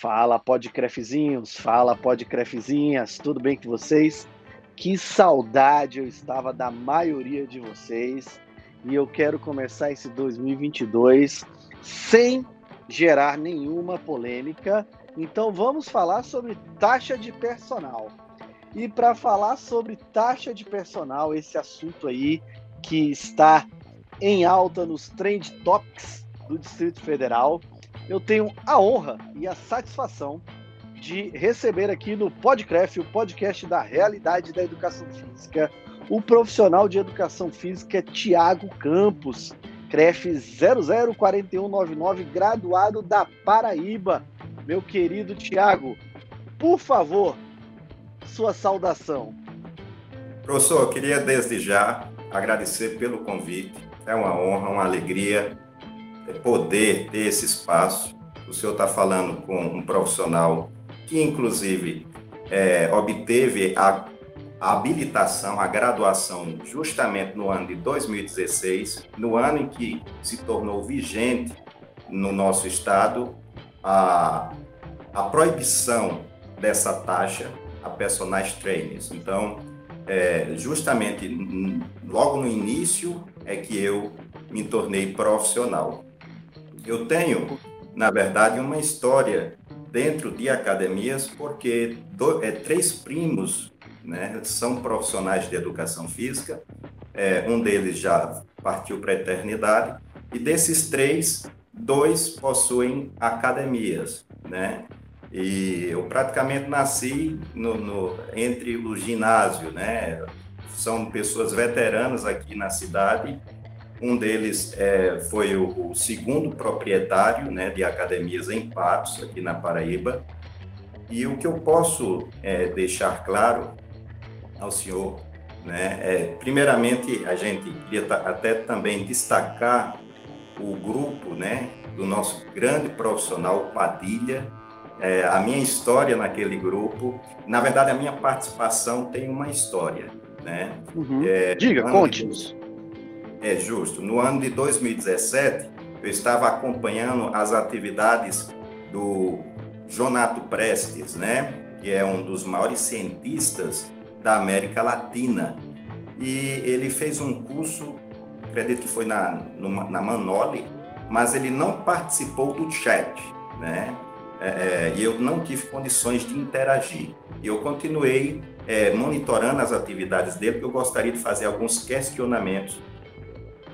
Fala, podcrefzinhos, fala, podcrefzinhas, tudo bem com vocês? Que saudade eu estava da maioria de vocês e eu quero começar esse 2022 sem gerar nenhuma polêmica. Então vamos falar sobre taxa de personal. E para falar sobre taxa de personal, esse assunto aí que está em alta nos trend topics do Distrito Federal, eu tenho a honra e a satisfação de receber aqui no Podcraft, o podcast da realidade da educação física, o profissional de educação física Tiago Campos, CREF 004199, graduado da Paraíba. Meu querido Tiago, por favor, sua saudação. Professor, eu queria desde já agradecer pelo convite. É uma honra, uma alegria poder ter esse espaço. O senhor está falando com um profissional que, inclusive, é, obteve a, a habilitação, a graduação, justamente no ano de 2016, no ano em que se tornou vigente no nosso estado a, a proibição dessa taxa a personagens trainers. Então, é, justamente logo no início é que eu me tornei profissional. Eu tenho, na verdade, uma história dentro de academias, porque do, é, três primos né, são profissionais de educação física, é, um deles já partiu para a eternidade, e desses três, dois possuem academias, né? E eu praticamente nasci no, no, entre o ginásio, né? São pessoas veteranas aqui na cidade um deles é, foi o, o, segundo proprietário né, de academias em Patos, aqui na Paraíba. E o que eu posso é, deixar claro ao senhor, né, é, primeiramente, a gente queria até também destacar o grupo né, do nosso grande profissional Padilha, é, a minha história naquele grupo. Na verdade, a minha participação tem uma história. Né? Uhum. É, Diga, conte-nos. É justo. No ano de 2017, eu estava acompanhando as atividades do Jonato Prestes, né? Que é um dos maiores cientistas da América Latina. E ele fez um curso, acredito que foi na, na Manoli, mas ele não participou do chat, né? É, é, e eu não tive condições de interagir. E eu continuei é, monitorando as atividades dele, porque eu gostaria de fazer alguns questionamentos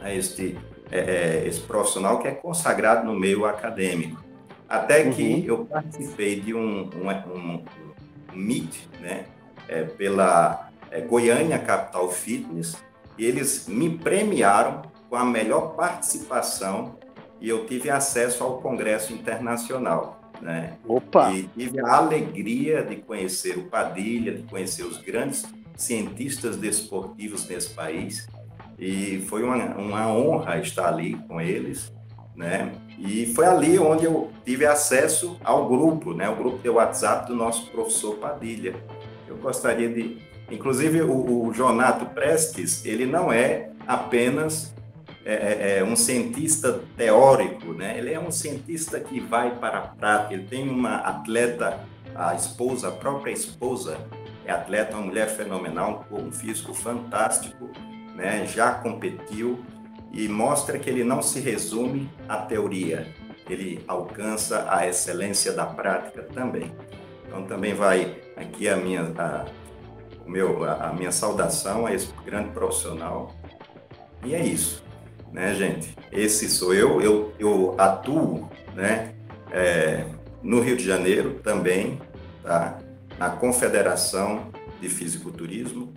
a este é, é, esse profissional que é consagrado no meio acadêmico. Até que uhum. eu participei de um, um, um, um meet, né, é, pela é, Goiânia Capital Fitness, e eles me premiaram com a melhor participação e eu tive acesso ao Congresso Internacional. Né? Opa! E tive a alegria de conhecer o Padilha, de conhecer os grandes cientistas desportivos desse país e foi uma, uma honra estar ali com eles, né? E foi ali onde eu tive acesso ao grupo, né? O grupo de WhatsApp do nosso professor Padilha. Eu gostaria de, inclusive o, o Jonato Prestes, ele não é apenas é, é, é, um cientista teórico, né? Ele é um cientista que vai para a prática. Ele tem uma atleta, a esposa, a própria esposa é atleta, uma mulher fenomenal, um físico fantástico né, já competiu e mostra que ele não se resume à teoria, ele alcança a excelência da prática também. Então também vai aqui a minha a, o meu a, minha saudação a esse grande profissional. E é isso, né, gente? Esse sou eu. Eu, eu atuo, né, é, no Rio de Janeiro também, tá? Na Confederação de Fisiculturismo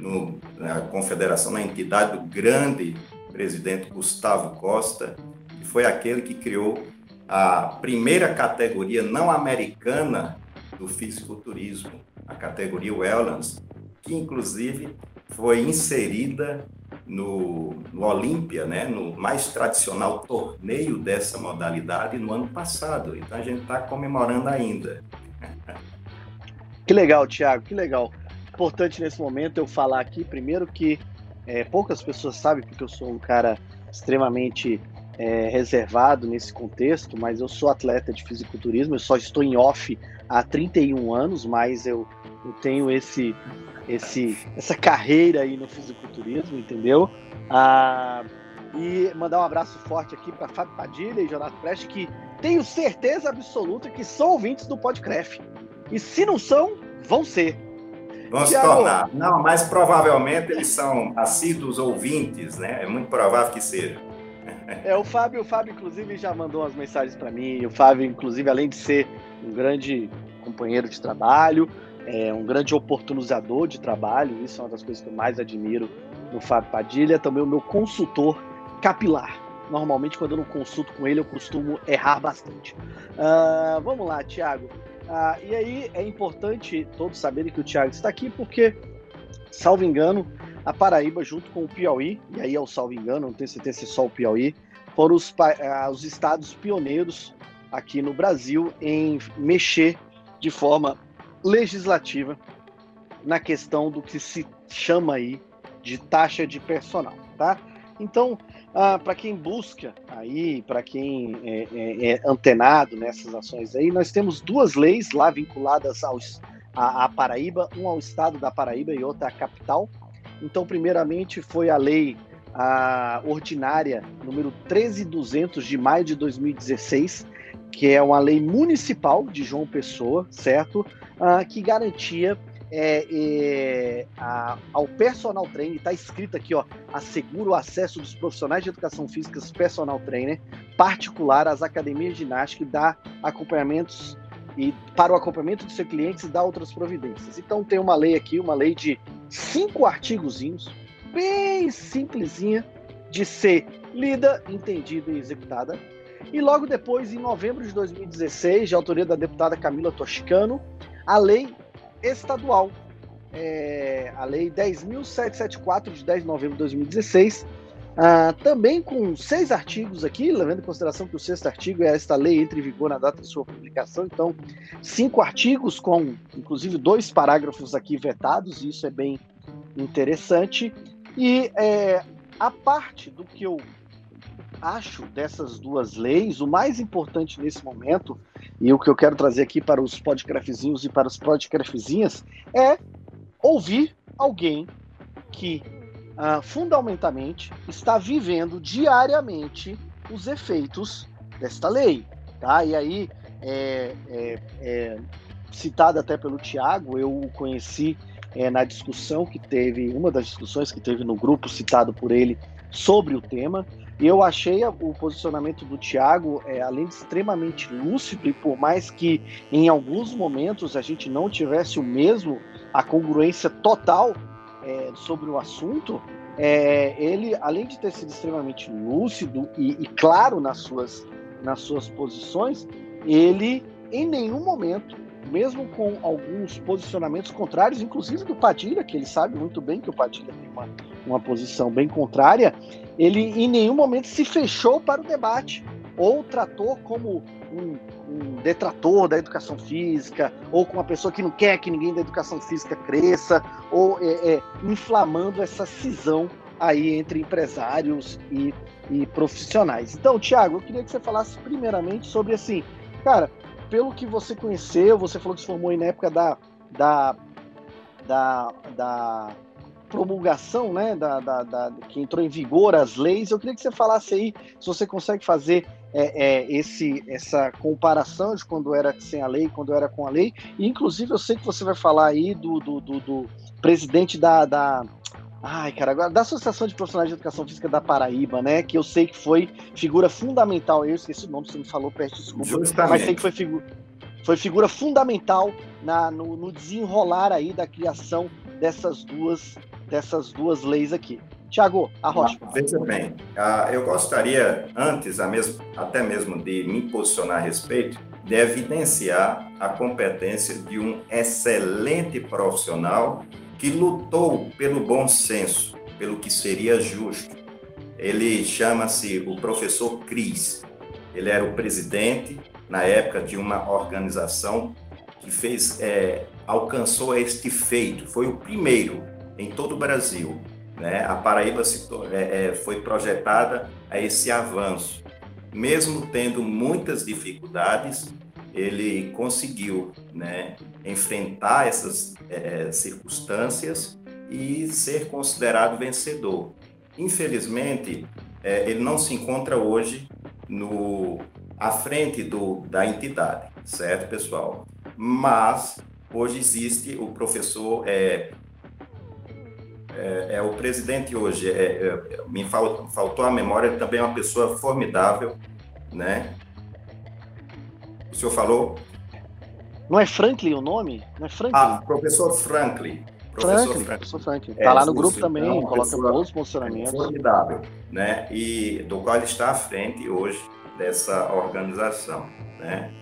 no, na confederação, na entidade do grande presidente Gustavo Costa, que foi aquele que criou a primeira categoria não americana do fisiculturismo, a categoria Wellness, que inclusive foi inserida no, no Olímpia, né, no mais tradicional torneio dessa modalidade no ano passado. Então a gente está comemorando ainda. Que legal, Thiago, que legal importante nesse momento eu falar aqui, primeiro, que é, poucas pessoas sabem, porque eu sou um cara extremamente é, reservado nesse contexto, mas eu sou atleta de fisiculturismo, eu só estou em off há 31 anos, mas eu, eu tenho esse, esse, essa carreira aí no fisiculturismo, entendeu? Ah, e mandar um abraço forte aqui para Fábio Padilha e Jonathan Preste, que tenho certeza absoluta que são ouvintes do Podcraft. E se não são, vão ser. Vão se tornar. Não, mas provavelmente eles são assíduos ouvintes, né? É muito provável que seja. É, o Fábio, o Fábio, inclusive, já mandou umas mensagens para mim. O Fábio, inclusive, além de ser um grande companheiro de trabalho, é um grande oportunizador de trabalho, isso é uma das coisas que eu mais admiro no Fábio Padilha, também o meu consultor capilar. Normalmente, quando eu não consulto com ele, eu costumo errar bastante. Uh, vamos lá, Tiago. Uh, e aí é importante todos saberem que o Tiago está aqui, porque, salvo engano, a Paraíba, junto com o Piauí, e aí é o salvo engano, não tenho certeza se é só o Piauí, foram os, uh, os estados pioneiros aqui no Brasil em mexer de forma legislativa na questão do que se chama aí de taxa de personal, tá? Então, ah, para quem busca aí, para quem é, é, é, antenado nessas ações aí, nós temos duas leis lá vinculadas aos, a Paraíba, uma ao estado da Paraíba e outra à capital. Então, primeiramente, foi a lei a ordinária número 13200 de maio de 2016, que é uma lei municipal de João Pessoa, certo? Ah, que garantia é, é, a, ao personal trainer, está escrito aqui, ó, assegura o acesso dos profissionais de educação física, personal trainer, particular às academias de ginástica e dá acompanhamentos e para o acompanhamento dos seus clientes e dá outras providências. Então tem uma lei aqui, uma lei de cinco artigozinhos, bem simplesinha de ser lida, entendida e executada. E logo depois, em novembro de 2016, de autoria da deputada Camila Toscano, a lei estadual. É, a Lei 10.774, de 10 de novembro de 2016, ah, também com seis artigos aqui, levando em consideração que o sexto artigo é esta lei entre em vigor na data de sua publicação, então cinco artigos com, inclusive, dois parágrafos aqui vetados, e isso é bem interessante. E é, a parte do que eu acho dessas duas leis, o mais importante nesse momento, e o que eu quero trazer aqui para os podcraftzinhos e para os podcraftzinhas, é ouvir alguém que uh, fundamentalmente está vivendo diariamente os efeitos desta lei. Tá? E aí, é, é, é, citado até pelo Tiago, eu o conheci é, na discussão que teve, uma das discussões que teve no grupo citado por ele sobre o tema. Eu achei o posicionamento do Thiago, é, além de extremamente lúcido, e por mais que em alguns momentos a gente não tivesse o mesmo, a congruência total é, sobre o assunto, é, ele, além de ter sido extremamente lúcido e, e claro nas suas, nas suas posições, ele em nenhum momento mesmo com alguns posicionamentos contrários, inclusive do Padilha, que ele sabe muito bem que o Padilha tem uma, uma posição bem contrária, ele em nenhum momento se fechou para o debate ou tratou como um, um, detrator da educação física, ou com uma pessoa que não quer que ninguém da educação física cresça, ou é, é, inflamando essa cisão aí entre empresários e, e profissionais. Então, Tiago, eu queria que você falasse primeiramente sobre assim, cara, pelo que você conheceu, você falou que se formou aí na época da, da, da, da promulgação, né, da, da, da, que entrou em vigor as leis. Eu queria que você falasse aí se você consegue fazer é, é, esse, essa comparação de quando era sem a lei, quando era com a lei. E, inclusive, eu sei que você vai falar aí do, do, do, do presidente da, da Ai, cara, agora da Associação de Profissionais de Educação Física da Paraíba, né? Que eu sei que foi figura fundamental. Eu esqueci o nome, você me falou, peço desculpa. Justamente. Mas sei que foi, figu foi figura fundamental na, no, no, desenrolar aí da criação dessas duas, dessas duas leis aqui. Tiago, a rocha. Veja bem, uh, eu gostaria, antes mesmo, até mesmo de me posicionar a respeito, de evidenciar a competência de um excelente profissional que lutou pelo bom senso, pelo que seria justo. Ele chama-se o professor Cris. Ele era o presidente na época de uma organização que fez é, alcançou este feito. Foi o primeiro em todo o Brasil. Né? A Paraíba se, é, é, foi projetada a esse avanço. mesmo tendo muitas dificuldades, ele conseguiu né, enfrentar essas é, circunstâncias e ser considerado vencedor. Infelizmente, é, ele não se encontra hoje no à frente do, da entidade, certo, pessoal? Mas hoje existe o professor é, é, é o presidente hoje. Me faltou, faltou a memória. Também é uma pessoa formidável, né? O senhor falou? Não é Franklin o nome? Não é Franklin? Ah, professor Franklin. Professor Franklin, professor Franklin. Está é, lá no grupo isso, também, então, coloca todos posicionamentos. Formidável, né? E do qual ele está à frente hoje dessa organização, né?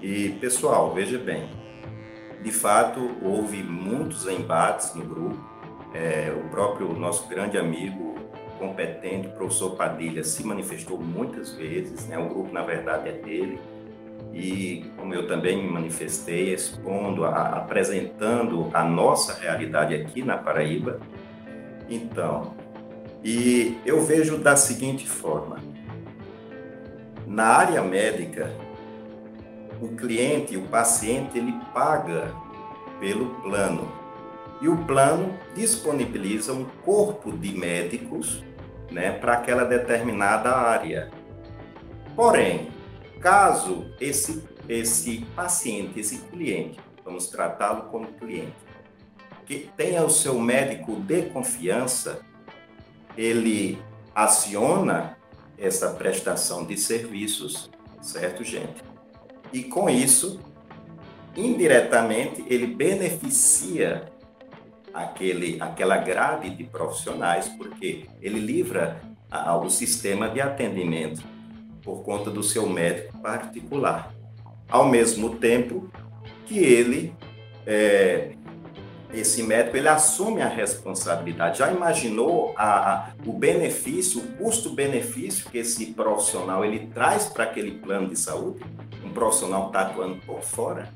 E, pessoal, veja bem, de fato, houve muitos embates no grupo, é, o próprio nosso grande amigo, competente, professor Padilha, se manifestou muitas vezes, né? o grupo, na verdade, é dele, e como eu também me manifestei, expondo, a, apresentando a nossa realidade aqui na Paraíba. Então, e eu vejo da seguinte forma: na área médica, o cliente, o paciente, ele paga pelo plano. E o plano disponibiliza um corpo de médicos né, para aquela determinada área. Porém, Caso esse, esse paciente, esse cliente, vamos tratá-lo como cliente, que tenha o seu médico de confiança, ele aciona essa prestação de serviços, certo, gente? E com isso, indiretamente, ele beneficia aquele, aquela grade de profissionais, porque ele livra o sistema de atendimento por conta do seu médico particular. Ao mesmo tempo que ele, é, esse médico, ele assume a responsabilidade. Já imaginou a, a, o benefício, o custo-benefício que esse profissional ele traz para aquele plano de saúde? Um profissional está atuando por fora?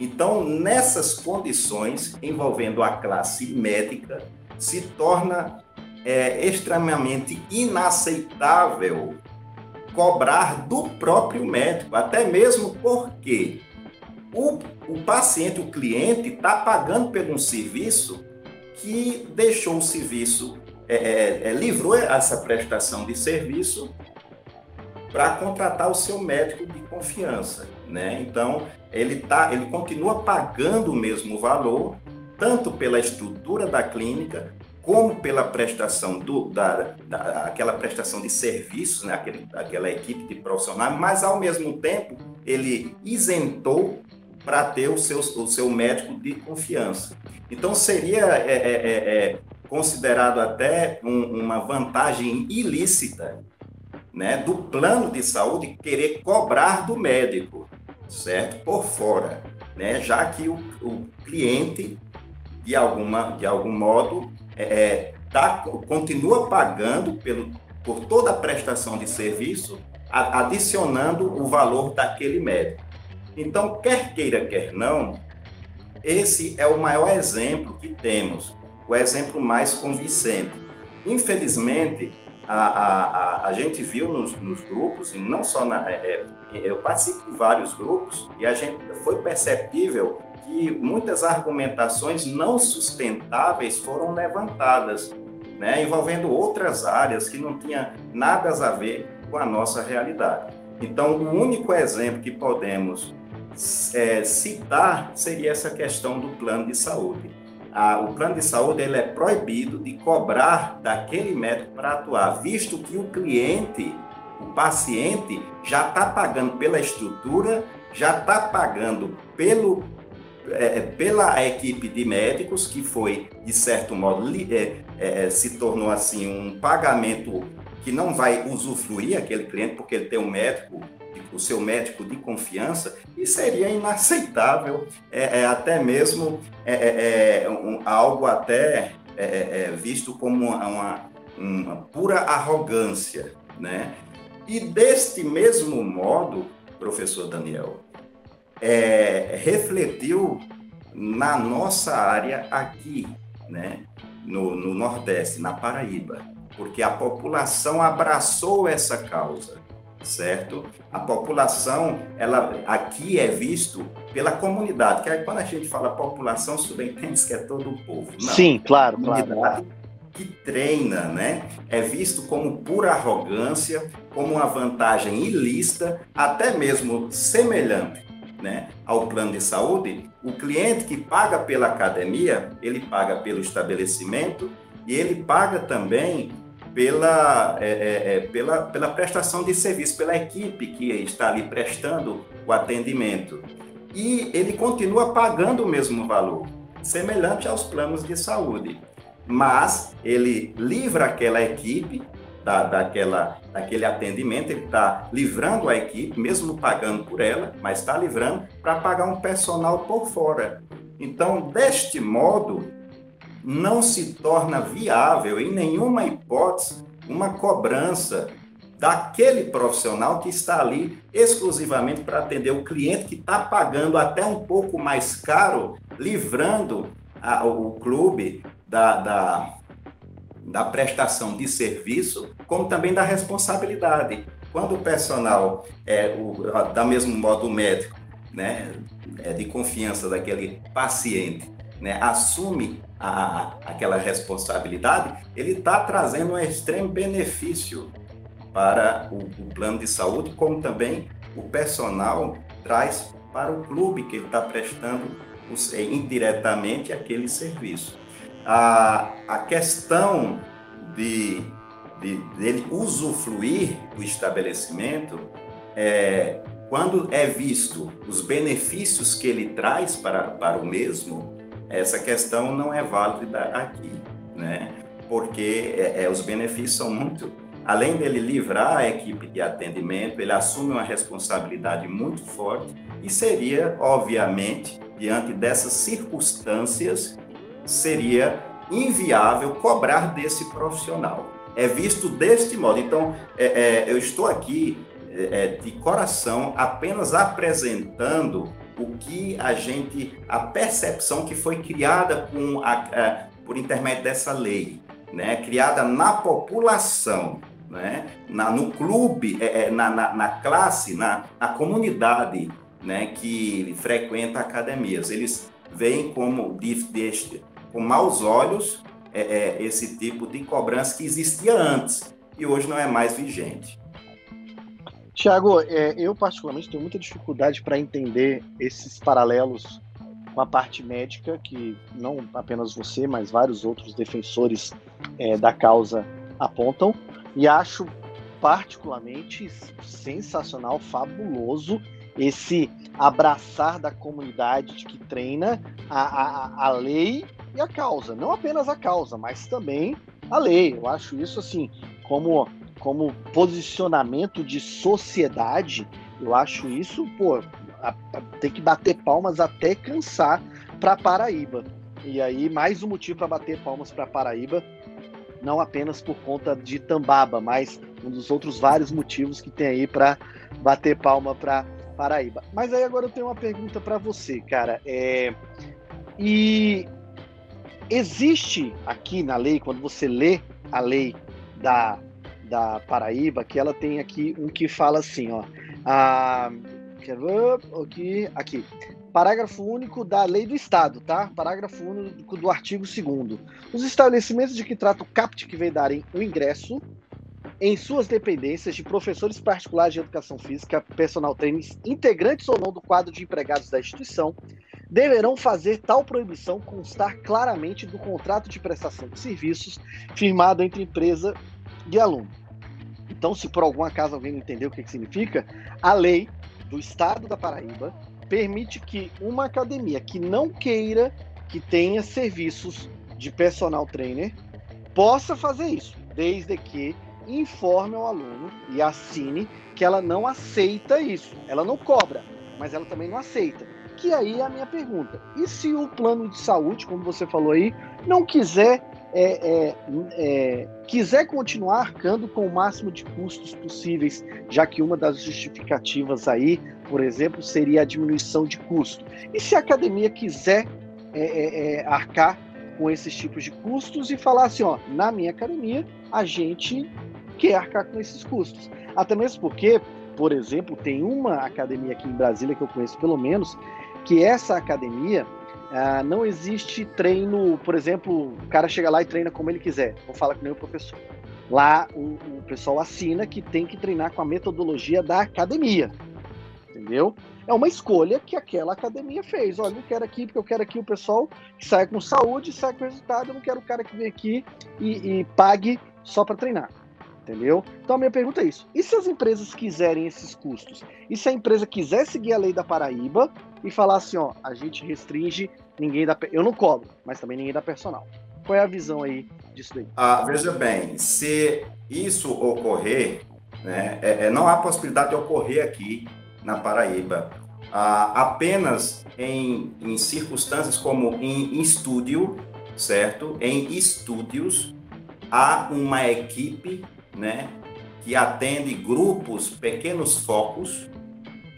Então, nessas condições, envolvendo a classe médica, se torna é, extremamente inaceitável cobrar do próprio médico, até mesmo porque o, o paciente, o cliente, está pagando por um serviço que deixou o serviço, é, é, é, livrou essa prestação de serviço para contratar o seu médico de confiança, né? Então ele tá, ele continua pagando o mesmo valor tanto pela estrutura da clínica como pela prestação do, da, da, aquela prestação de serviços, né, Aquele, aquela equipe de profissionais, mas ao mesmo tempo ele isentou para ter o seu, o seu médico de confiança. Então seria é, é, é, é considerado até um, uma vantagem ilícita né, do plano de saúde querer cobrar do médico, certo? Por fora, né? já que o, o cliente, de, alguma, de algum modo, é, tá, continua pagando pelo, por toda a prestação de serviço, a, adicionando o valor daquele médico. Então, quer queira, quer não, esse é o maior exemplo que temos, o exemplo mais convincente. Infelizmente, a, a, a, a gente viu nos, nos, grupos, e não só na. É, é, eu participo de vários grupos, e a gente foi perceptível que muitas argumentações não sustentáveis foram levantadas, né, envolvendo outras áreas que não tinha nada a ver com a nossa realidade. Então, o único exemplo que podemos é, citar seria essa questão do plano de saúde. O plano de saúde ele é proibido de cobrar daquele médico para atuar, visto que o cliente, o paciente, já está pagando pela estrutura, já está pagando pelo é, é, pela equipe de médicos, que foi, de certo modo, é, é, se tornou assim um pagamento que não vai usufruir aquele cliente, porque ele tem um médico, o seu médico de confiança, e seria inaceitável, é, é até mesmo um, algo até visto como uma, uma, uma pura arrogância, né? E deste mesmo modo, professor Daniel, é, refletiu na nossa área aqui, né, no, no Nordeste, na Paraíba, porque a população abraçou essa causa, certo? A população, ela aqui é visto pela comunidade, que é quando a gente fala população, subentende que é todo o povo. Não, Sim, claro, claro. Que treina, né? É visto como pura arrogância, como uma vantagem ilícita, até mesmo semelhante né, ao plano de saúde, o cliente que paga pela academia, ele paga pelo estabelecimento e ele paga também pela, é, é, é, pela, pela prestação de serviço, pela equipe que está ali prestando o atendimento. E ele continua pagando o mesmo valor, semelhante aos planos de saúde. Mas ele livra aquela equipe da, daquela, daquele atendimento, ele está livrando a equipe, mesmo pagando por ela, mas está livrando para pagar um personal por fora. Então, deste modo, não se torna viável, em nenhuma hipótese, uma cobrança daquele profissional que está ali exclusivamente para atender o cliente que está pagando até um pouco mais caro, livrando a, o clube da, da, da prestação de serviço, como também da responsabilidade. Quando o personal, é, o, da mesmo modo o médico, né, é de confiança daquele paciente, né, assume a, aquela responsabilidade, ele está trazendo um extremo benefício para o, o, plano de saúde, como também o personal traz para o clube que ele está prestando é, indiretamente aquele serviço. A, a questão de, de dele usufruir do estabelecimento é, quando é visto os benefícios que ele traz para, para o mesmo, essa questão não é válida aqui, né? Porque é, é, os benefícios são muito. Além dele livrar a equipe de atendimento, ele assume uma responsabilidade muito forte e seria, obviamente, diante dessas circunstâncias, seria inviável cobrar desse profissional. É visto deste modo. Então, é, é, eu estou aqui é, é de coração apenas apresentando o que a gente, a percepção que foi criada com a, a, por intermédio dessa lei, né, criada na população, né, na, no clube, é, é, na, na, na, classe, na, na comunidade né, que frequenta academias. Eles veem como deste, com maus olhos é, é, esse tipo de cobrança que existia antes e hoje não é mais vigente. Tiago, é, eu particularmente tenho muita dificuldade para entender esses paralelos com a parte médica, que não apenas você, mas vários outros defensores é, da causa apontam, e acho particularmente sensacional, fabuloso esse abraçar da comunidade de que treina a, a, a lei e a causa. Não apenas a causa, mas também a lei. Eu acho isso assim, como como posicionamento de sociedade, eu acho isso, pô, a, a, tem que bater palmas até cansar para Paraíba. E aí, mais um motivo para bater palmas para Paraíba, não apenas por conta de Tambaba, mas um dos outros vários motivos que tem aí para bater palma para Paraíba. Mas aí agora eu tenho uma pergunta para você, cara. É... E existe aqui na lei, quando você lê a lei da da Paraíba, que ela tem aqui um que fala assim, ó. A, ver? Aqui, aqui. Parágrafo único da lei do Estado, tá? Parágrafo único do artigo 2 Os estabelecimentos de que trata o CAPT que darem o ingresso em suas dependências de professores particulares de educação física, personal trainers, integrantes ou não do quadro de empregados da instituição, deverão fazer tal proibição constar claramente do contrato de prestação de serviços firmado entre empresa de aluno. Então, se por algum acaso alguém não entendeu o que, que significa, a lei do Estado da Paraíba permite que uma academia que não queira que tenha serviços de personal trainer possa fazer isso, desde que informe ao aluno e assine que ela não aceita isso. Ela não cobra, mas ela também não aceita. Que aí é a minha pergunta. E se o plano de saúde, como você falou aí, não quiser é, é, é, quiser continuar arcando com o máximo de custos possíveis, já que uma das justificativas aí, por exemplo, seria a diminuição de custo. E se a academia quiser é, é, é, arcar com esses tipos de custos e falar assim, ó, na minha academia a gente quer arcar com esses custos. Até mesmo porque, por exemplo, tem uma academia aqui em Brasília que eu conheço pelo menos, que essa academia ah, não existe treino, por exemplo, o cara chega lá e treina como ele quiser. Vou falar com o professor. Lá o, o pessoal assina que tem que treinar com a metodologia da academia. Entendeu? É uma escolha que aquela academia fez. Olha, eu quero aqui porque eu quero aqui o pessoal que sai com saúde, sai com resultado. Eu não quero o cara que vem aqui e, e pague só para treinar. Entendeu? Então a minha pergunta é isso. E se as empresas quiserem esses custos? E se a empresa quiser seguir a lei da Paraíba e falar assim, ó, a gente restringe, ninguém dá. Eu não cobro, mas também ninguém dá personal. Qual é a visão aí disso daí? Ah, veja bem, se isso ocorrer, né, é, é, não há possibilidade de ocorrer aqui na Paraíba. Ah, apenas em, em circunstâncias como em, estúdio, certo? Em estúdios, há uma equipe né, que atende grupos, pequenos focos,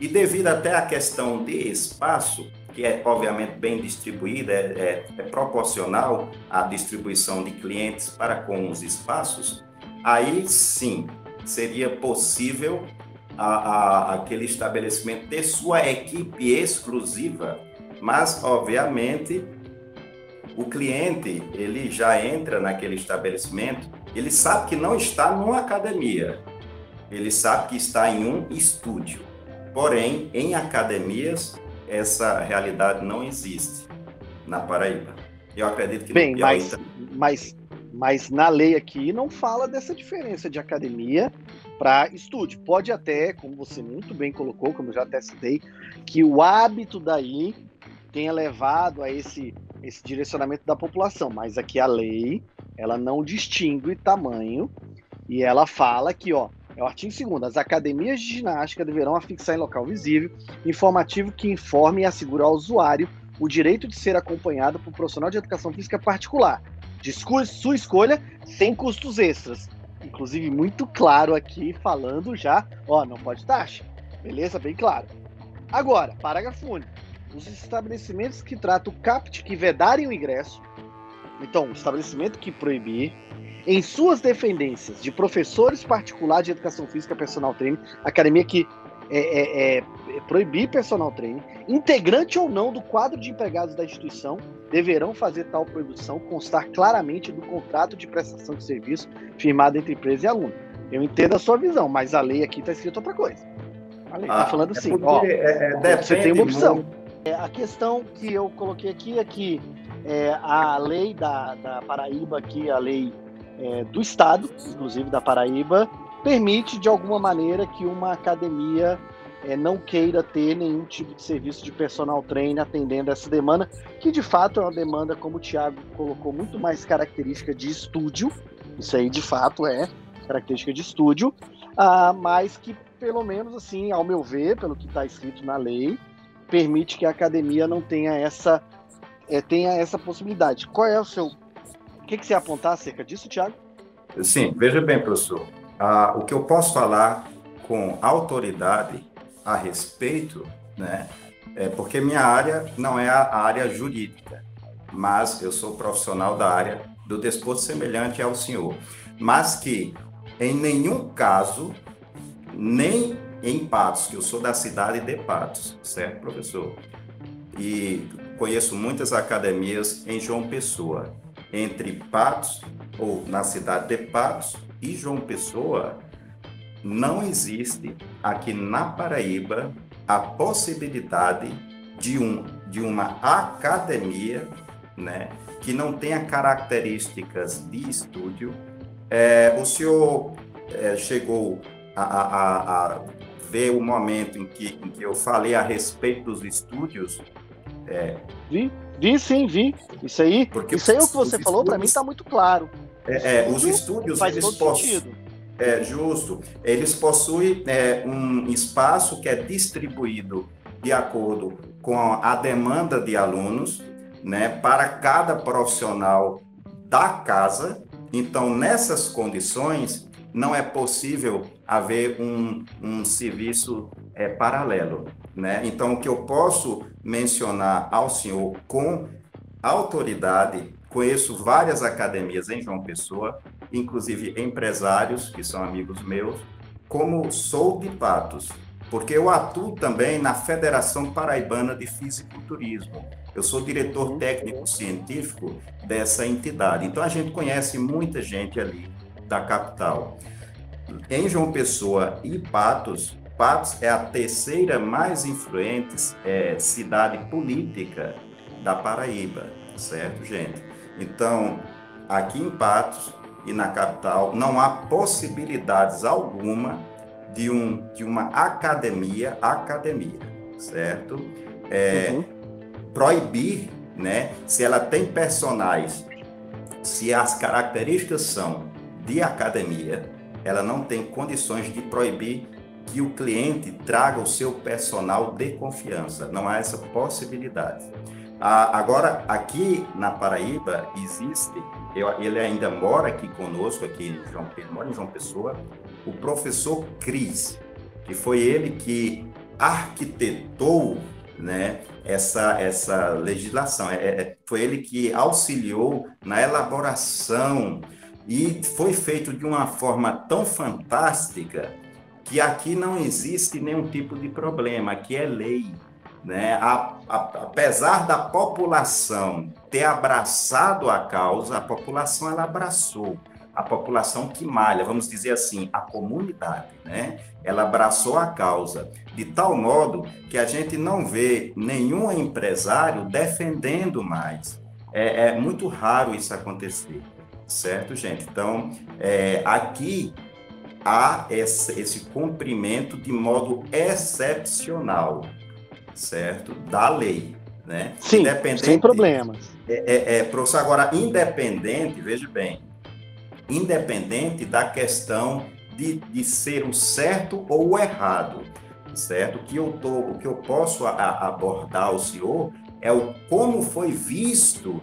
e devido até à questão de espaço, que é obviamente bem distribuída, é, é, é, proporcional à distribuição de clientes para com os espaços, aí sim seria possível a, a, aquele estabelecimento ter sua equipe exclusiva, mas obviamente o cliente ele já entra naquele estabelecimento, ele sabe que não está numa academia, ele sabe que está em um estúdio. Porém, em academias, essa realidade não existe na Paraíba. Eu acredito que Bem, mas, mas, mas na lei aqui não fala dessa diferença de academia para estúdio. Pode até, como você muito bem colocou, como eu já até citei, que o hábito daí tenha levado a esse, esse direcionamento da população, mas aqui a lei ela não distingue tamanho e ela fala que, ó, é o artigo 2 As academias de ginástica deverão afixar em local visível informativo que informe e assegure ao usuário o direito de ser acompanhado por profissional de educação física particular, de sua escolha, sem custos extras. Inclusive, muito claro aqui, falando já, ó, não pode taxa. Beleza? Bem claro. Agora, parágrafo único os estabelecimentos que tratam CAPT que vedarem o ingresso, então, o estabelecimento que proibir, em suas dependências de professores particulares de educação física personal training, academia que é, é, é, é, proibir personal training, integrante ou não do quadro de empregados da instituição, deverão fazer tal proibição constar claramente do contrato de prestação de serviço firmado entre empresa e aluno. Eu entendo a sua visão, mas a lei aqui está escrita outra coisa. A lei está ah, falando assim, ó, é, você tem uma opção. É, a questão que eu coloquei aqui é que é, a lei da, da Paraíba, aqui, a lei é, do Estado, inclusive da Paraíba, permite de alguma maneira que uma academia é, não queira ter nenhum tipo de serviço de personal trainer atendendo essa demanda, que de fato é uma demanda, como o Thiago colocou, muito mais característica de estúdio. Isso aí de fato é característica de estúdio, ah, mas que pelo menos assim, ao meu ver, pelo que está escrito na lei, permite que a academia não tenha essa, é, tenha essa possibilidade. Qual é o seu. Que, que você ia apontar acerca disso, Tiago? Sim, veja bem, professor. Ah, o que eu posso falar com autoridade a respeito, né, é porque minha área não é a área jurídica, mas eu sou profissional da área do desporto semelhante ao senhor. Mas que em nenhum caso, nem em Patos, que eu sou da cidade de Patos, certo, professor? E conheço muitas academias em João Pessoa. Entre Patos, ou na cidade de Patos, e João Pessoa, não existe aqui na Paraíba a possibilidade de, um, de uma academia né, que não tenha características de estúdio. É, o senhor é, chegou a, a, a, ver o momento em que, em que eu falei a respeito dos estúdios. É... Vi, vi sim, vi. Isso aí, Porque isso aí é o que você falou, para mim está muito claro. É, é, os estúdios faz todo sentido. É justo. Eles possuem é, um espaço que é distribuído de acordo com a demanda de alunos, né, para cada profissional da casa. Então, nessas condições, não é possível haver um, um serviço é, paralelo. Né? Então, o que eu posso mencionar ao senhor com autoridade, conheço várias academias em João Pessoa, inclusive empresários, que são amigos meus, como sou de Patos, porque eu atuo também na Federação Paraibana de Fisiculturismo. Eu sou diretor uhum. técnico científico dessa entidade. Então a gente conhece muita gente ali da capital. Em João Pessoa e Patos, Patos é a terceira mais influente é, cidade política da Paraíba, certo, gente? Então, aqui em Patos e na capital, não há possibilidades alguma de, um, de uma academia, academia, certo? É, uhum. Proibir, né? Se ela tem personagens, se as características são de academia, ela não tem condições de proibir que o cliente traga o seu personal de confiança. Não há essa possibilidade. Ah, agora, aqui na Paraíba, existe, eu, ele ainda mora aqui conosco, aqui João, ele mora em João Pessoa, o professor Cris, que foi ele que arquitetou né, essa, essa legislação, é, é, foi ele que auxiliou na elaboração e foi feito de uma forma tão fantástica que aqui não existe nenhum tipo de problema, aqui é lei. Né? A, a, apesar da população ter abraçado a causa, a população ela abraçou. A população que malha, vamos dizer assim, a comunidade, né? Ela abraçou a causa de tal modo que a gente não vê nenhum empresário defendendo mais. É, é muito raro isso acontecer, certo, gente? Então, é, aqui há esse, esse cumprimento de modo excepcional, certo? Da lei, né? Sim, sem problemas. É, é, é, professor, agora, independente, veja bem, independente da questão de, de ser o certo ou o errado, certo? O que eu, tô, o que eu posso a, abordar o senhor é o como foi visto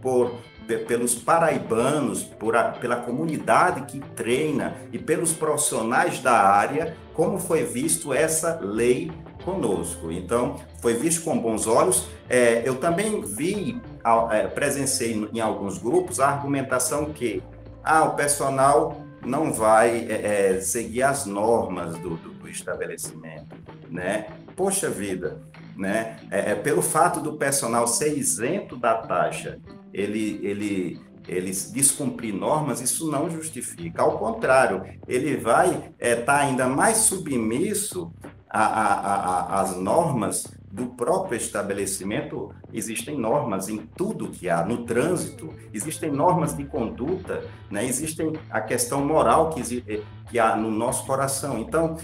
por pelos paraibanos, por a, pela comunidade que treina e pelos profissionais da área, como foi visto essa lei conosco. Então, foi visto com bons olhos. É, eu também vi, é, presenciei em alguns grupos a argumentação que ah, o personal não vai é, é, seguir as normas do, do, estabelecimento, né? Poxa vida, né? É, é, pelo fato do personal ser isento da taxa ele, ele, ele descumprir normas, isso não justifica. Ao contrário, ele vai estar é, tá ainda mais submisso às normas do próprio estabelecimento. Existem normas em tudo que há, no trânsito, existem normas de conduta, né? existem a questão moral que, eh, que há no nosso coração. Então,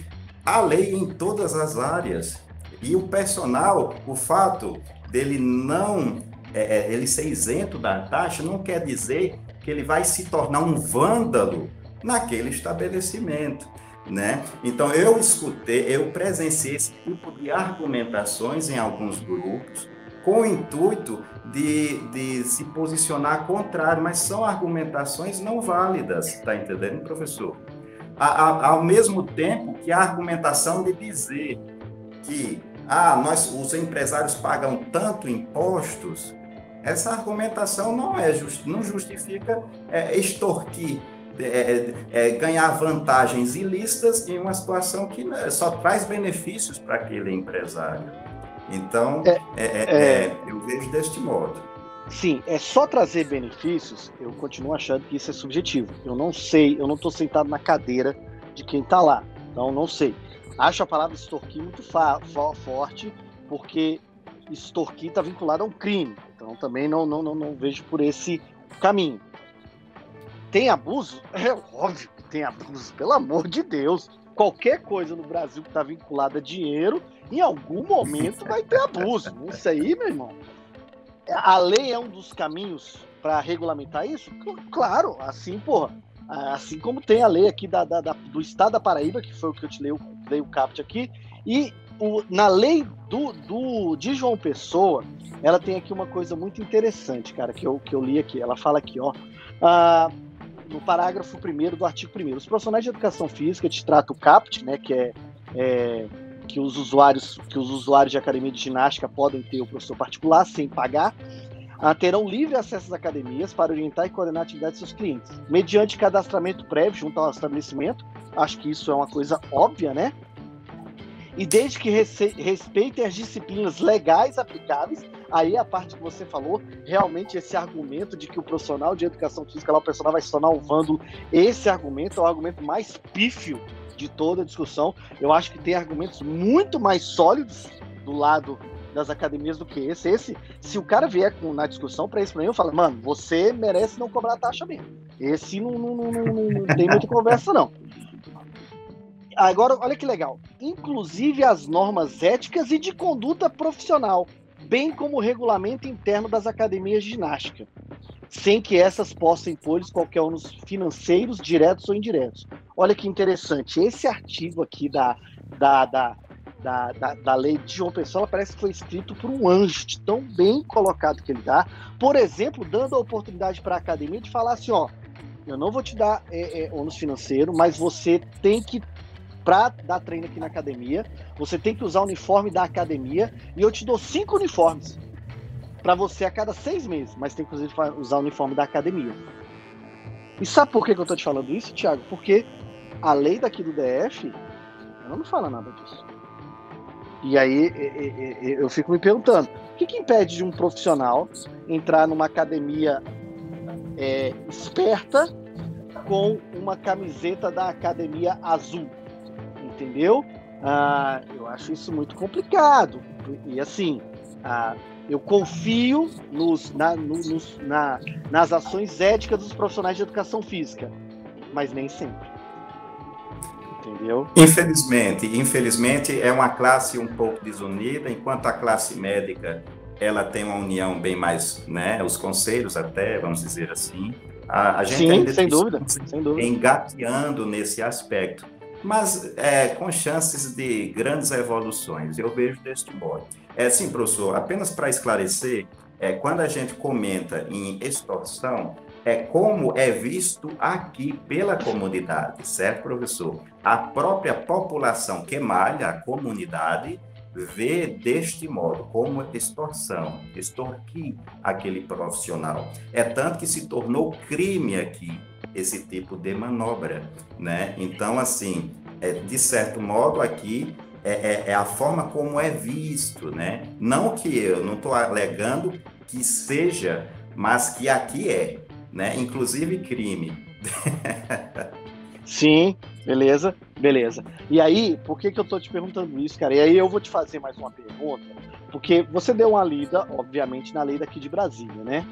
há lei em todas as áreas. E o personal, o fato dele não é, é, ele ser isento da taxa não quer dizer que ele vai se tornar um vândalo naquele estabelecimento. Né? Então eu escutei, eu presenciei esse tipo de argumentações em alguns grupos com o intuito de, de se posicionar contrário, mas são argumentações não válidas, está entendendo, professor? A, a, ao mesmo tempo que a argumentação de dizer que ah, nós, os empresários pagam tanto impostos, essa argumentação não é just, não justifica é, extorquir, é, é, é, ganhar vantagens ilícitas em uma situação que né, só traz benefícios para aquele empresário. Então, é, é, eu vejo deste modo. Sim, é só trazer benefícios, eu continuo achando que isso é subjetivo. Eu não sei, eu não estou sentado na cadeira de quem está lá, então não sei. Acho a palavra extorquir muito forte, porque extorquir está vinculado a um crime. Então também não, não, não, não vejo por esse caminho. Tem abuso? É óbvio que tem abuso, pelo amor de Deus. Qualquer coisa no Brasil que está vinculada a dinheiro, em algum momento vai ter abuso. Isso aí, meu irmão. A lei é um dos caminhos para regulamentar isso? Claro, assim, porra. Assim como tem a lei aqui da, da, da, do estado da Paraíba, que foi o que eu te dei, dei o caput aqui, e o, na lei do, do, de João Pessoa, ela tem aqui uma coisa muito interessante, cara, que eu, que eu li aqui. Ela fala aqui, ó. Ah, no parágrafo 1 do artigo 1 Os profissionais de educação física de trato CAPT, né, que é, é, que os usuários que os usuários de academia de ginástica podem ter o professor particular sem pagar. ah, terão livre acesso às academias para orientar e coordenar a atividade de seus clientes, mediante cadastramento prévio junto ao estabelecimento. Acho que isso é uma coisa óbvia, né? E desde que respeitem as disciplinas legais aplicáveis, aí a parte que você falou, realmente esse argumento de que o profissional de educação física lá, o personal vai se tornar um vândalo, esse argumento é o argumento mais pífio de toda a discussão. Eu acho que tem argumentos muito mais sólidos do lado das academias do que esse. Esse, se o cara vier com, na discussão para isso para mim, eu falo, mano, você merece não cobrar taxa mesmo. Esse não, não, não, não, não tem muita conversa, não. Agora, olha que legal. Inclusive as normas éticas e de conduta profissional, bem como o regulamento interno das academias de ginástica, sem que essas possam impor qualquer ônus financeiros, diretos ou indiretos. Olha que interessante. Esse artigo aqui da, da, da, da, da, da lei de João Pessoa parece que foi escrito por um anjo, de tão bem colocado que ele dá. Por exemplo, dando a oportunidade para a academia de falar assim: ó, eu não vou te dar é, é, ônus financeiro, mas você tem que para dar treino aqui na academia, você tem que usar o uniforme da academia e eu te dou cinco uniformes para você a cada seis meses, mas tem que usar o uniforme da academia. E sabe por que, eu tô te falando isso, Thiago? Porque a lei daqui do DF ela não fala nada disso. E aí eu fico me perguntando, o que, que impede de um profissional entrar numa academia é, esperta com uma camiseta da academia azul? Entendeu? Ah, eu acho isso muito complicado. E assim, ah, eu confio nos, na, nos, na, nas ações éticas dos profissionais de educação física, mas nem sempre. Entendeu? Infelizmente, infelizmente é uma classe um pouco desunida, enquanto a classe médica ela tem uma união bem mais, né, os conselhos até, vamos dizer assim. A, a gente Sim, ainda sem dúvida, sem dúvida. engateando nesse aspecto mas é, com chances de grandes evoluções. Eu vejo deste modo. É, sim, professor, apenas para esclarecer, é, quando a gente comenta em extorsão, é como é visto aqui pela comunidade, certo, professor? A própria população que malha a comunidade vê deste modo, como extorsão, extorquir aquele profissional. É tanto que se tornou crime aqui esse tipo de manobra, né? Então, assim, é, de certo modo aqui é, é, é, a forma como é visto, né? Não que eu não estou alegando que seja, mas que aqui é, né? Inclusive crime. Sim, beleza, beleza. E aí, por que, que eu tô te perguntando isso, cara? E aí eu vou te fazer mais uma pergunta, porque você deu uma lida, obviamente, na lei daqui de Brasília, né?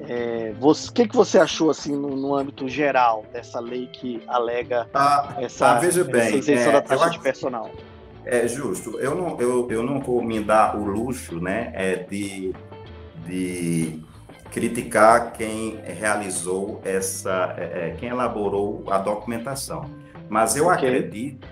É, o que, que você achou assim no, no, âmbito geral dessa lei que alega ah, essa, ah, veja bem, essa isenção é, da taxa de personal? É justo. Eu não, eu, eu não vou me dar o luxo né, é de, de criticar quem realizou essa, é, é, quem elaborou a documentação. Mas eu okay. acredito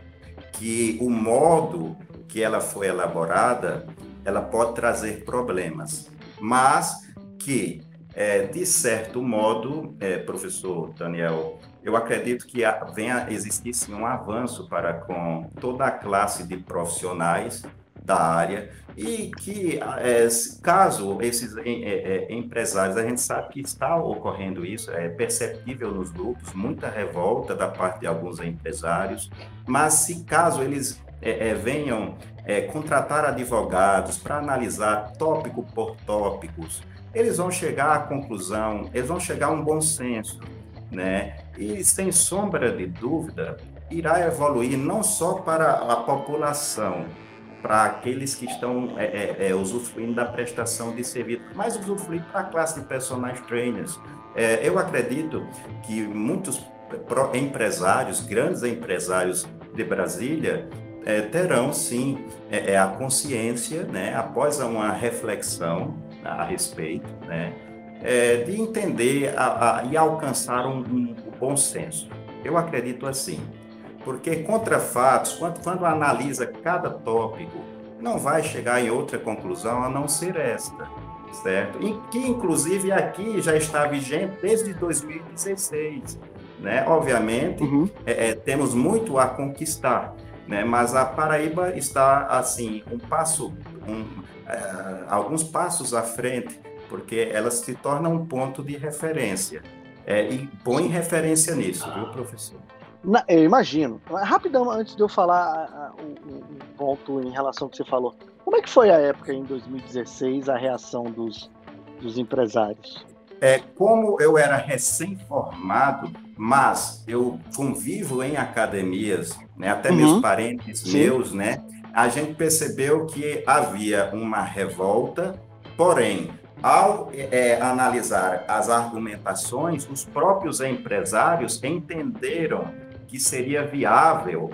que o modo que ela foi elaborada, ela pode trazer problemas, mas que, é, de certo modo, é, professor Daniel, eu acredito que venha existir sim um avanço para com toda a classe de profissionais da área e que, é, caso esses é, é, empresários, a gente sabe que está ocorrendo isso, é perceptível nos grupos, muita revolta da parte de alguns empresários, mas se caso eles é, é, venham é, contratar advogados para analisar tópico por tópicos, eles vão chegar à conclusão, eles vão chegar a um bom senso, né? E sem sombra de dúvida, irá evoluir não só para a população, para aqueles que estão é, é, é, usufruindo da prestação de serviço, mas usufruir para a classe de personagens trainers. É, eu acredito que muitos empresários, grandes empresários de Brasília, é, terão sim é, a consciência, né, após uma reflexão a respeito, né, de entender a, a, e alcançar um, um bom senso. Eu acredito assim. Porque contra fatos, quando, quando analisa cada tópico, não vai chegar em outra conclusão a não ser esta, certo? E que, inclusive, aqui já está vigente desde 2016. Né? Obviamente, uhum. é, é, temos muito a conquistar, né? mas a Paraíba está, assim, um passo, um, alguns passos à frente, porque elas se tornam um ponto de referência. É, e põe referência nisso, viu, professor? Na, eu imagino. Rapidão, antes de eu falar um, um ponto em relação ao que você falou. Como é que foi a época em 2016, a reação dos, dos empresários? É, como eu era recém-formado, mas eu convivo em academias, né, até uhum. meus parentes Sim. meus, né, a gente percebeu que havia uma revolta, porém, ao é, analisar as argumentações, os próprios empresários entenderam que seria viável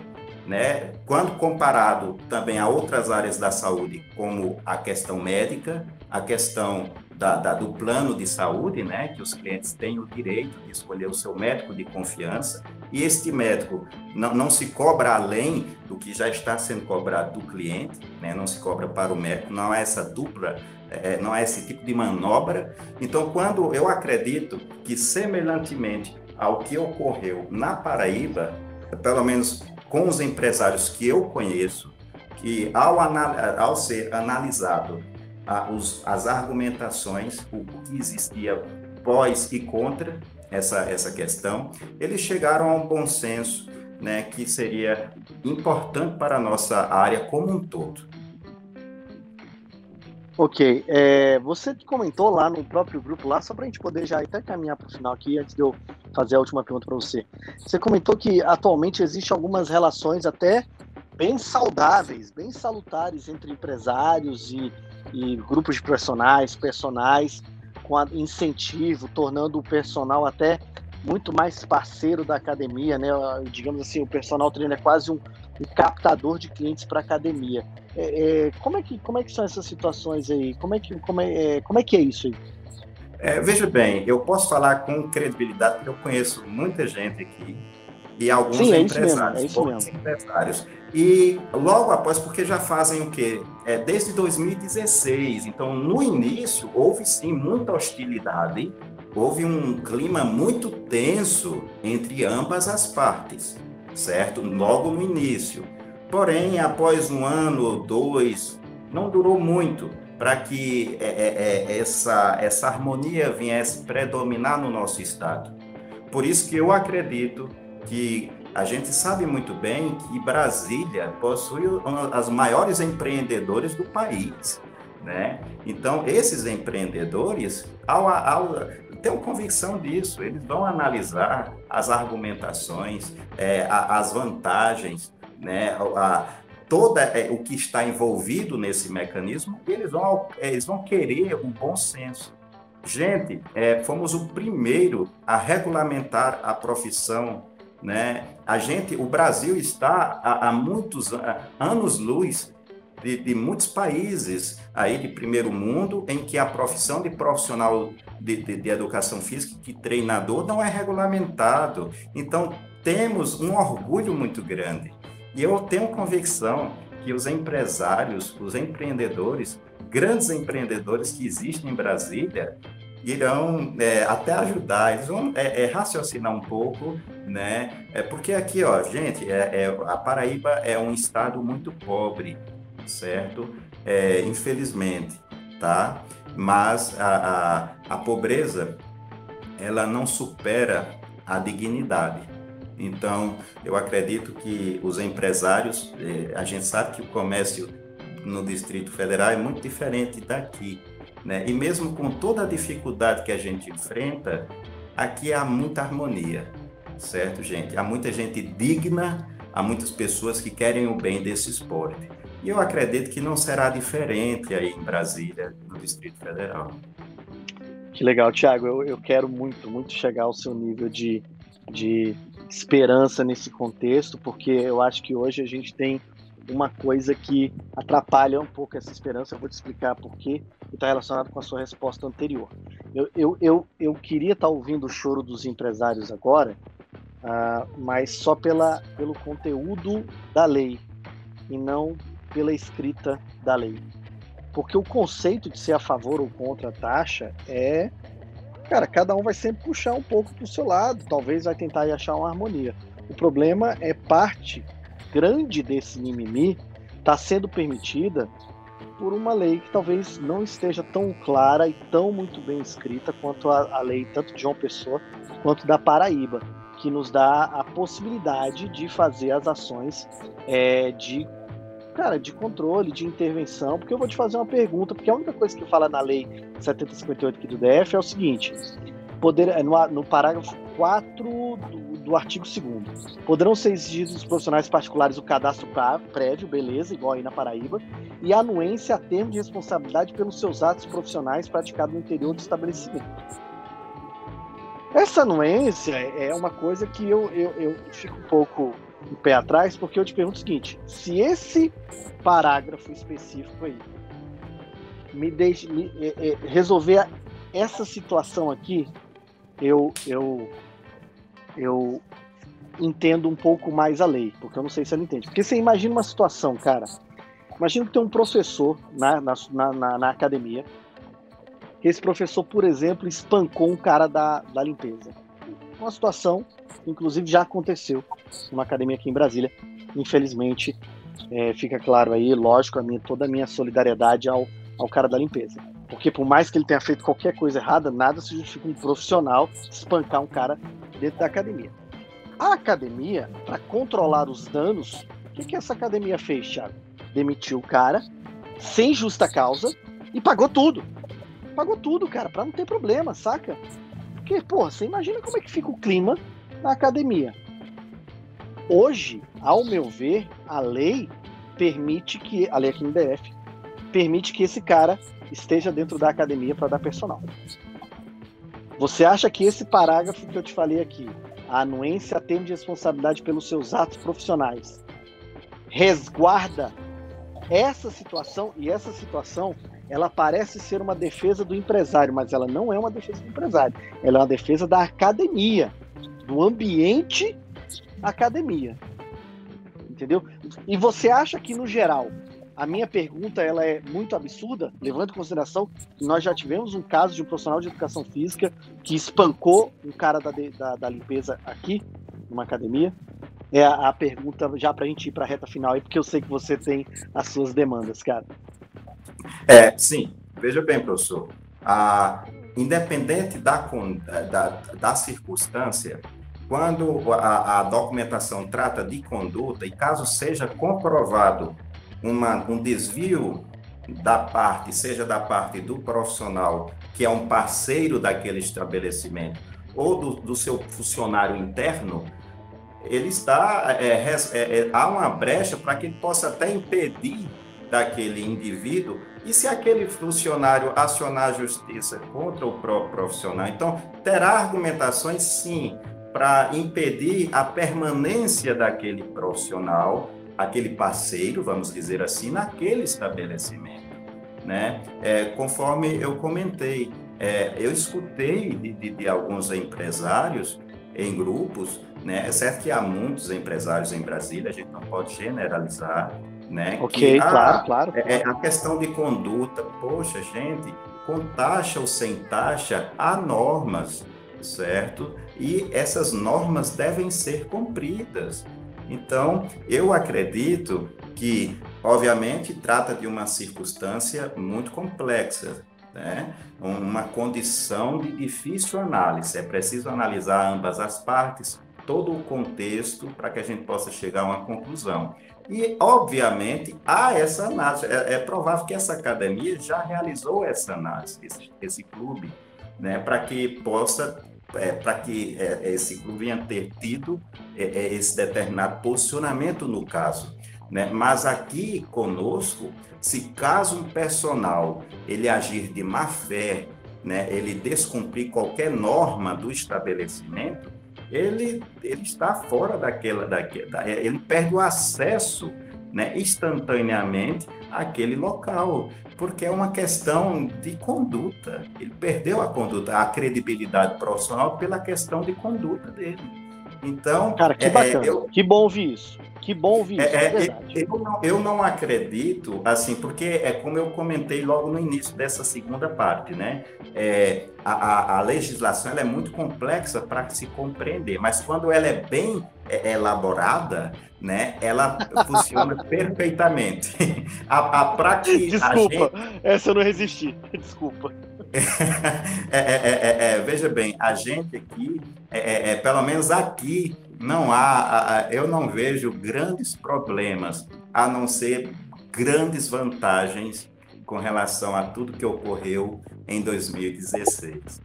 né? Quando comparado também a outras áreas da saúde, como a questão médica, a questão da, da, do plano de saúde, né? Que os clientes têm o direito de escolher o seu médico de confiança e este médico não, não se cobra além do que já está sendo cobrado do cliente, né? Não se cobra para o médico, não é essa dupla é, não é esse tipo de manobra. Então, quando eu acredito que, semelhantemente ao que ocorreu na Paraíba, pelo menos com os empresários que eu conheço, que ao, ao ser analisado a, os, as argumentações, o que existia pós e contra essa, essa questão, eles chegaram a um bom senso né, que seria importante para a nossa área como um todo. Ok, é, você comentou lá no próprio grupo, lá, só para a gente poder já até caminhar para o final aqui, antes de eu fazer a última pergunta para você. Você comentou que atualmente existem algumas relações até bem saudáveis, bem salutares entre empresários e, e grupos de personagens, personagens, com incentivo, tornando o personal até muito mais parceiro da academia, né? Digamos assim, o personal treino é quase um, um captador de clientes para a academia. É, é, como, é que, como é que são essas situações aí? Como é que, como é, é, como é, que é isso aí? É, veja bem, eu posso falar com credibilidade porque eu conheço muita gente aqui e alguns sim, é empresários, mesmo, é empresários. E logo após, porque já fazem o quê? É, desde 2016. Então, no início, houve sim muita hostilidade, houve um clima muito tenso entre ambas as partes, certo? Logo no início. Porém, após um ano ou dois, não durou muito para que é, é, é, essa, essa harmonia viesse predominar no nosso Estado. Por isso que eu acredito que a gente sabe muito bem que Brasília possui as maiores empreendedores do país. Né? Então, esses empreendedores, ao, ao, tenho convicção disso, eles vão analisar as argumentações, é, as vantagens, né, a, toda é, o que está envolvido nesse mecanismo, eles vão, eles vão querer um bom senso. Gente, é, fomos o primeiro a regulamentar a profissão, né? A gente, o Brasil está há, há muitos anos-luz de, de, muitos países aí de primeiro mundo em que a profissão de profissional de, de, de educação física, que treinador, não é regulamentado. Então, temos um orgulho muito grande. E eu tenho convicção que os empresários, os empreendedores, grandes empreendedores que existem em Brasília, irão é, até ajudar, eles vão é, é, raciocinar um pouco, né? É porque aqui, ó, gente, é, é a Paraíba é um estado muito pobre, certo? É, infelizmente, tá? Mas a, a, a pobreza, ela não supera a dignidade. Então, eu acredito que os empresários, a gente sabe que o comércio no Distrito Federal é muito diferente daqui, né? E mesmo com toda a dificuldade que a gente enfrenta, aqui há muita harmonia, certo, gente? Há muita gente digna, há muitas pessoas que querem o bem desse esporte. E eu acredito que não será diferente aí em Brasília, no Distrito Federal. Que legal, Thiago. Eu, eu quero muito, muito chegar ao seu nível de, de esperança nesse contexto, porque eu acho que hoje a gente tem uma coisa que atrapalha um pouco essa esperança. Eu vou te explicar por quê e está relacionado com a sua resposta anterior. Eu, eu, eu, eu queria estar tá ouvindo o choro dos empresários agora, uh, mas só pela, pelo conteúdo da lei e não pela escrita da lei. Porque o conceito de ser a favor ou contra a taxa é cara, cada um vai sempre puxar um pouco pro seu lado, talvez vai tentar achar uma harmonia. O problema é parte grande desse mimimi tá sendo permitida por uma lei que talvez não esteja tão clara e tão muito bem escrita quanto a, a lei tanto de João Pessoa quanto da Paraíba, que nos dá a possibilidade de fazer as ações é, de cara, de controle, de intervenção, porque eu vou te fazer uma pergunta, porque a única coisa que fala na lei 7058 aqui do DF é o seguinte: poder, no, no parágrafo 4 do, do artigo 2 poderão ser exigidos dos profissionais particulares o cadastro prévio, beleza, igual aí na Paraíba, e anuência a termo de responsabilidade pelos seus atos profissionais praticados no interior do estabelecimento. Essa anuência é uma coisa que eu, eu, eu fico um pouco o pé atrás, porque eu te pergunto o seguinte: se esse parágrafo específico aí me deixe me, é, é, resolver essa situação aqui, eu, eu, eu entendo um pouco mais a lei, porque eu não sei se ela entende. Porque você imagina uma situação, cara. Imagina que tem um professor na, na, na, na academia. Que esse professor, por exemplo, espancou um cara da, da limpeza. Uma situação inclusive já aconteceu numa academia aqui em Brasília. Infelizmente, é, fica claro aí, lógico, a minha, toda a minha solidariedade ao, ao cara da limpeza. Porque por mais que ele tenha feito qualquer coisa errada, nada se justifica um profissional espancar um cara dentro da academia. A academia, para controlar os danos, o que, que essa academia fez, Thiago? Demitiu o cara, sem justa causa, e pagou tudo. Pagou tudo, cara, para não ter problema, saca? Porque, porra, você imagina como é que fica o clima na academia. Hoje, ao meu ver, a lei permite que, a lei aqui no DF, permite que esse cara esteja dentro da academia para dar personal. Você acha que esse parágrafo que eu te falei aqui, a anuência tem de responsabilidade pelos seus atos profissionais, resguarda essa situação e essa situação ela parece ser uma defesa do empresário, mas ela não é uma defesa do empresário, ela é uma defesa da academia do ambiente academia. Entendeu? E você acha que, no geral, a minha pergunta ela é muito absurda, levando em consideração que nós já tivemos um caso de um profissional de educação física que espancou um cara da, da, da limpeza aqui, numa academia? É a, a pergunta já para a gente ir para a reta final aí, porque eu sei que você tem as suas demandas, cara. É, sim. Veja bem, professor. A, independente da, da, da circunstância, quando a, a, documentação trata de conduta, e caso seja comprovado uma, um desvio da parte, seja da parte do profissional, que é um parceiro daquele estabelecimento, ou do, do seu funcionário interno, ele está. É, é, é, há uma brecha para que ele possa até impedir daquele indivíduo e se aquele funcionário acionar a justiça contra o próprio profissional, então terá argumentações sim para impedir a permanência daquele profissional, aquele parceiro, vamos dizer assim, naquele estabelecimento, né? É, conforme eu comentei, é, eu escutei de, de, de alguns empresários em grupos, né? É certo que há muitos empresários em Brasília, a gente não pode generalizar, né? Ok, que, claro, ah, claro. É, é, a questão de conduta, poxa, gente, com taxa ou sem taxa, há normas, certo? E essas normas devem ser cumpridas. Então, eu acredito que, obviamente, trata de uma circunstância muito complexa, né? uma condição de difícil análise. É preciso analisar ambas as partes, todo o contexto, para que a gente possa chegar a uma conclusão. E, obviamente, há essa análise. É, é provável que essa academia já realizou essa análise, esse, esse clube, né, para que possa, é, para que é, esse clube venha ter tido esse determinado posicionamento no caso. Né? Mas aqui conosco, se caso um personal ele agir de má fé, né, ele descumprir qualquer norma do estabelecimento, ele, ele está fora daquela, daquela, ele perde o acesso né, instantaneamente àquele local, porque é uma questão de conduta. Ele perdeu a conduta, a credibilidade profissional pela questão de conduta dele. Então, cara, que é, bacana, eu... que bom ouvir isso. Que bom ouvir isso, é, é, é eu, não, eu não acredito, assim, porque é como eu comentei logo no início dessa segunda parte, né? É, a, a, legislação é muito complexa para se compreender, mas quando ela é bem é, elaborada, né, ela funciona perfeitamente. a, a, pra que Desculpa, gente... essa eu não resisti. Desculpa. É, é, é, veja bem, a gente aqui, pelo menos aqui, não há, eu não vejo grandes problemas, a não ser grandes vantagens com relação a tudo que ocorreu em 2016.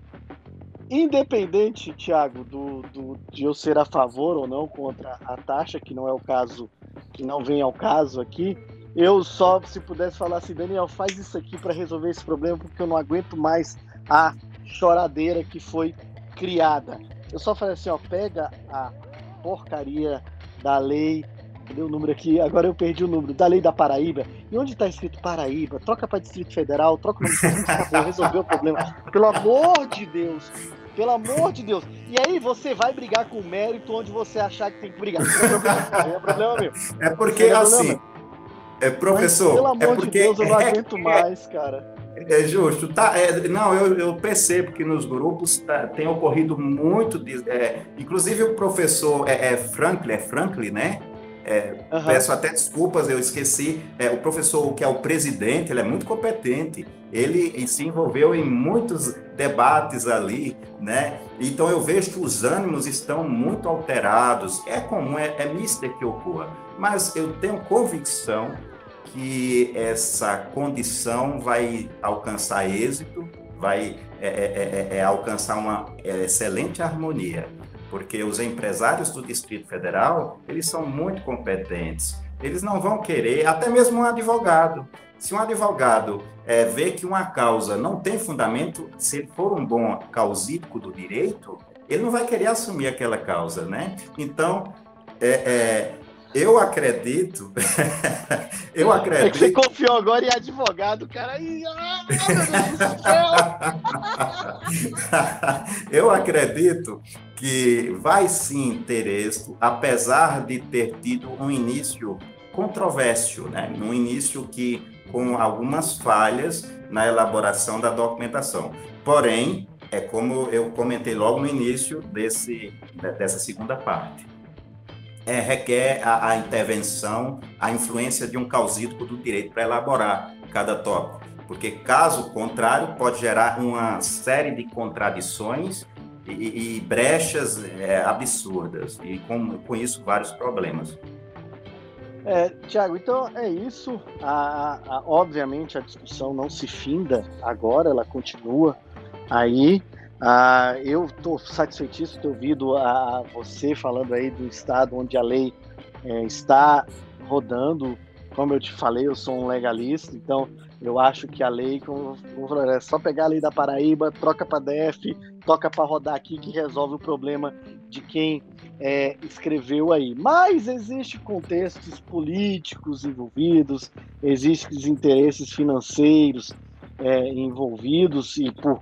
Independente, Tiago, do, do, de eu ser a favor ou não contra a taxa, que não é o caso, que não vem ao caso aqui, eu só, se pudesse falar assim, Daniel, faz isso aqui para resolver esse problema, porque eu não aguento mais a choradeira que foi criada. Eu só falei assim, ó, pega a porcaria da lei. Cadê o número aqui? Agora eu perdi o número. Da lei da Paraíba. E onde está escrito Paraíba? Troca para Distrito Federal, troca o nome do resolveu o problema. Pelo amor de Deus. Pelo amor de Deus. E aí você vai brigar com o mérito onde você achar que tem que brigar. Não é problema, é problema meu. É porque, é assim, é, professor. Mas, pelo amor é porque, de Deus, eu não aguento mais, cara. É justo. Tá, é, não, eu, eu, percebo que nos grupos tá, tem ocorrido muito. De, é, inclusive o professor é, é Franklin, é Franklin, né? Uhum. Peço até desculpas, eu esqueci. É, o professor, que é o presidente, ele é muito competente. Ele se envolveu em muitos debates ali, né? Então eu vejo que os ânimos estão muito alterados. É comum, é, é mister que ocorra. Mas eu tenho convicção que essa condição vai alcançar êxito, vai é, é, é, é alcançar uma excelente harmonia, porque os empresários do Distrito Federal, eles são muito competentes. Eles não vão querer, até mesmo um advogado. Se um advogado é, vê que uma causa não tem fundamento, se ele for um bom causídico do direito, ele não vai querer assumir aquela causa, né? Então, é, é, eu acredito. eu acredito. É que você confiou agora em advogado, cara. Ai, eu acredito que vai sim ter êxito, apesar de ter tido um início controverso, né? Um início que com algumas falhas na elaboração da documentação. Porém, é como eu comentei logo no início desse, dessa segunda parte é, requer a, a, intervenção, a influência de um causídico do direito para elaborar cada tópico, porque caso contrário pode gerar uma série de contradições e, e brechas é, absurdas e com, com isso vários problemas. É, Tiago, então é isso. A, a, obviamente a discussão não se finda agora, ela continua aí. Ah, eu estou satisfeitíssimo de ter ouvido a, você falando aí do estado onde a lei é, está rodando. Como eu te falei, eu sou um legalista, então eu acho que a lei, como, como é só pegar a lei da Paraíba, troca para DF, toca para rodar aqui que resolve o problema de quem é, escreveu aí. Mas existem contextos políticos envolvidos, existem interesses financeiros é, envolvidos e por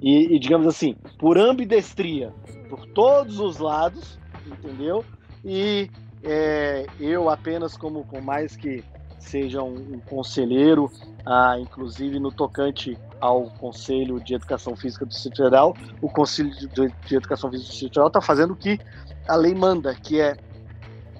e, e, digamos assim, por ambidestria, por todos os lados, entendeu? E é, eu apenas como, com mais que seja um, um conselheiro, ah, inclusive no tocante ao Conselho de Educação Física do Distrito Federal, o Conselho de, de Educação Física do Distrito Federal está fazendo o que a lei manda, que é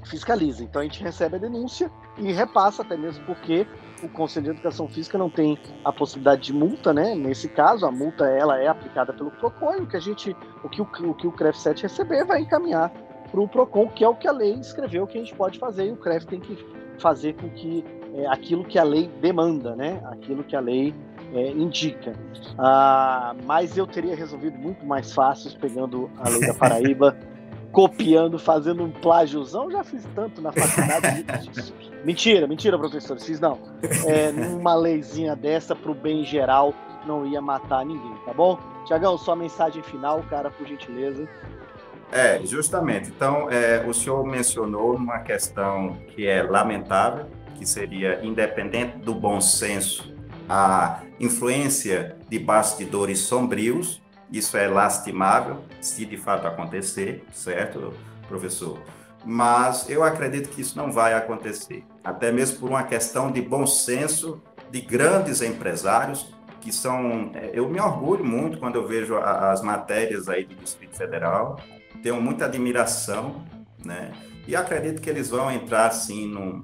fiscaliza. Então a gente recebe a denúncia e repassa, até mesmo porque o Conselho de Educação Física não tem a possibilidade de multa, né? Nesse caso, a multa ela é aplicada pelo PROCON o que a gente, o que o, o, que o CREF 7 receber vai encaminhar para o PROCON, que é o que a lei escreveu que a gente pode fazer, e o CREF tem que fazer com que é, aquilo que a lei demanda, né? Aquilo que a lei é, indica. Ah, mas eu teria resolvido muito mais fácil pegando a lei da Paraíba copiando, fazendo um plágiozão, já fiz tanto na faculdade. mentira, mentira, professor, fiz não. É, numa leizinha dessa, pro bem geral, não ia matar ninguém, tá bom? Tiagão, sua mensagem final, cara, por gentileza. É, justamente. Então, é, o senhor mencionou uma questão que é lamentável, que seria, independente do bom senso, a influência de bastidores sombrios isso é lastimável, se de fato acontecer, certo, professor? mas eu acredito que isso não vai acontecer, até mesmo por uma questão de bom senso de grandes empresários que são. É, eu me orgulho muito quando eu vejo as matérias aí do Distrito Federal, tenho muita admiração, né? E acredito que eles vão entrar assim num,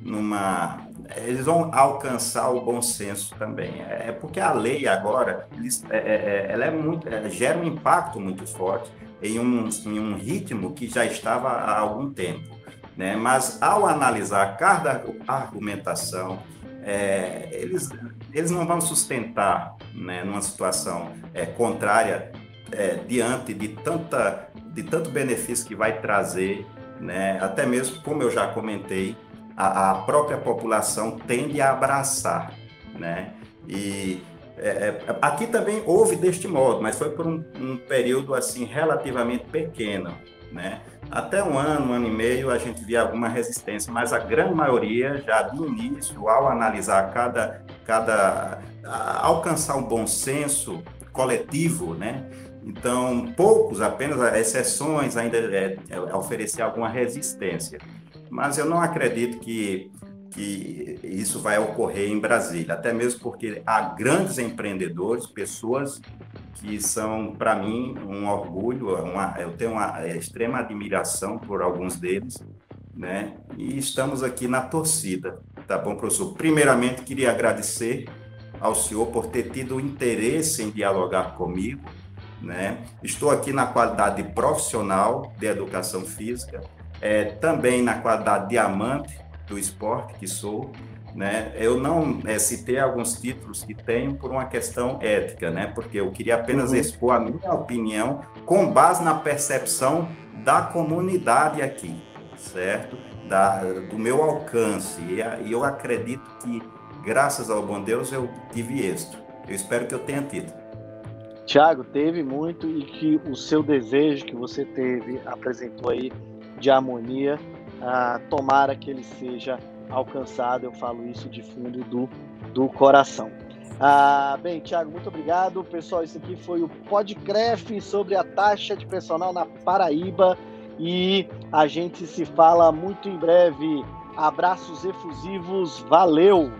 numa. Eles vão alcançar o bom senso também. É, é porque a lei agora, eles, é, é, ela é muito, gera um impacto muito forte em um, em um ritmo que já estava há algum tempo. Né? Mas ao analisar cada argumentação, é, eles, eles não vão sustentar né, numa situação é, contrária é, diante de, tanta, de tanto benefício que vai trazer, né, até mesmo, como eu já comentei, a, a própria população tende a abraçar. Né, e é, é, aqui também houve deste modo, mas foi por um, um período assim relativamente pequeno, né? Até um ano, um ano e meio, a gente via alguma resistência, mas a grande maioria, já do início, ao analisar cada, cada alcançar um bom senso coletivo, né? Então, poucos, apenas exceções, ainda é, é, oferecer alguma resistência. Mas eu não acredito que que isso vai ocorrer em Brasília, até mesmo porque há grandes empreendedores, pessoas que são, para mim, um orgulho, uma, eu tenho uma é, extrema admiração por alguns deles, né? E estamos aqui na torcida, tá bom, professor? Primeiramente, queria agradecer ao senhor por ter tido interesse em dialogar comigo, né? Estou aqui na qualidade de profissional de educação física, é, também na qualidade de amante do esporte que sou, né? Eu não é, citei alguns títulos que tenho por uma questão ética, né? Porque eu queria apenas uhum. expor a minha opinião com base na percepção da comunidade aqui, certo? Da, do meu alcance. E eu acredito que, graças ao bom Deus, eu tive êxito. Eu espero que eu tenha tido. Tiago, teve muito e que o seu desejo que você teve, apresentou aí, de harmonia, ah, tomara que ele seja alcançado. Eu falo isso de fundo do, do coração. Ah, bem, Tiago, muito obrigado. Pessoal, isso aqui foi o Podcref sobre a taxa de personal na Paraíba e a gente se fala muito em breve. Abraços efusivos, valeu!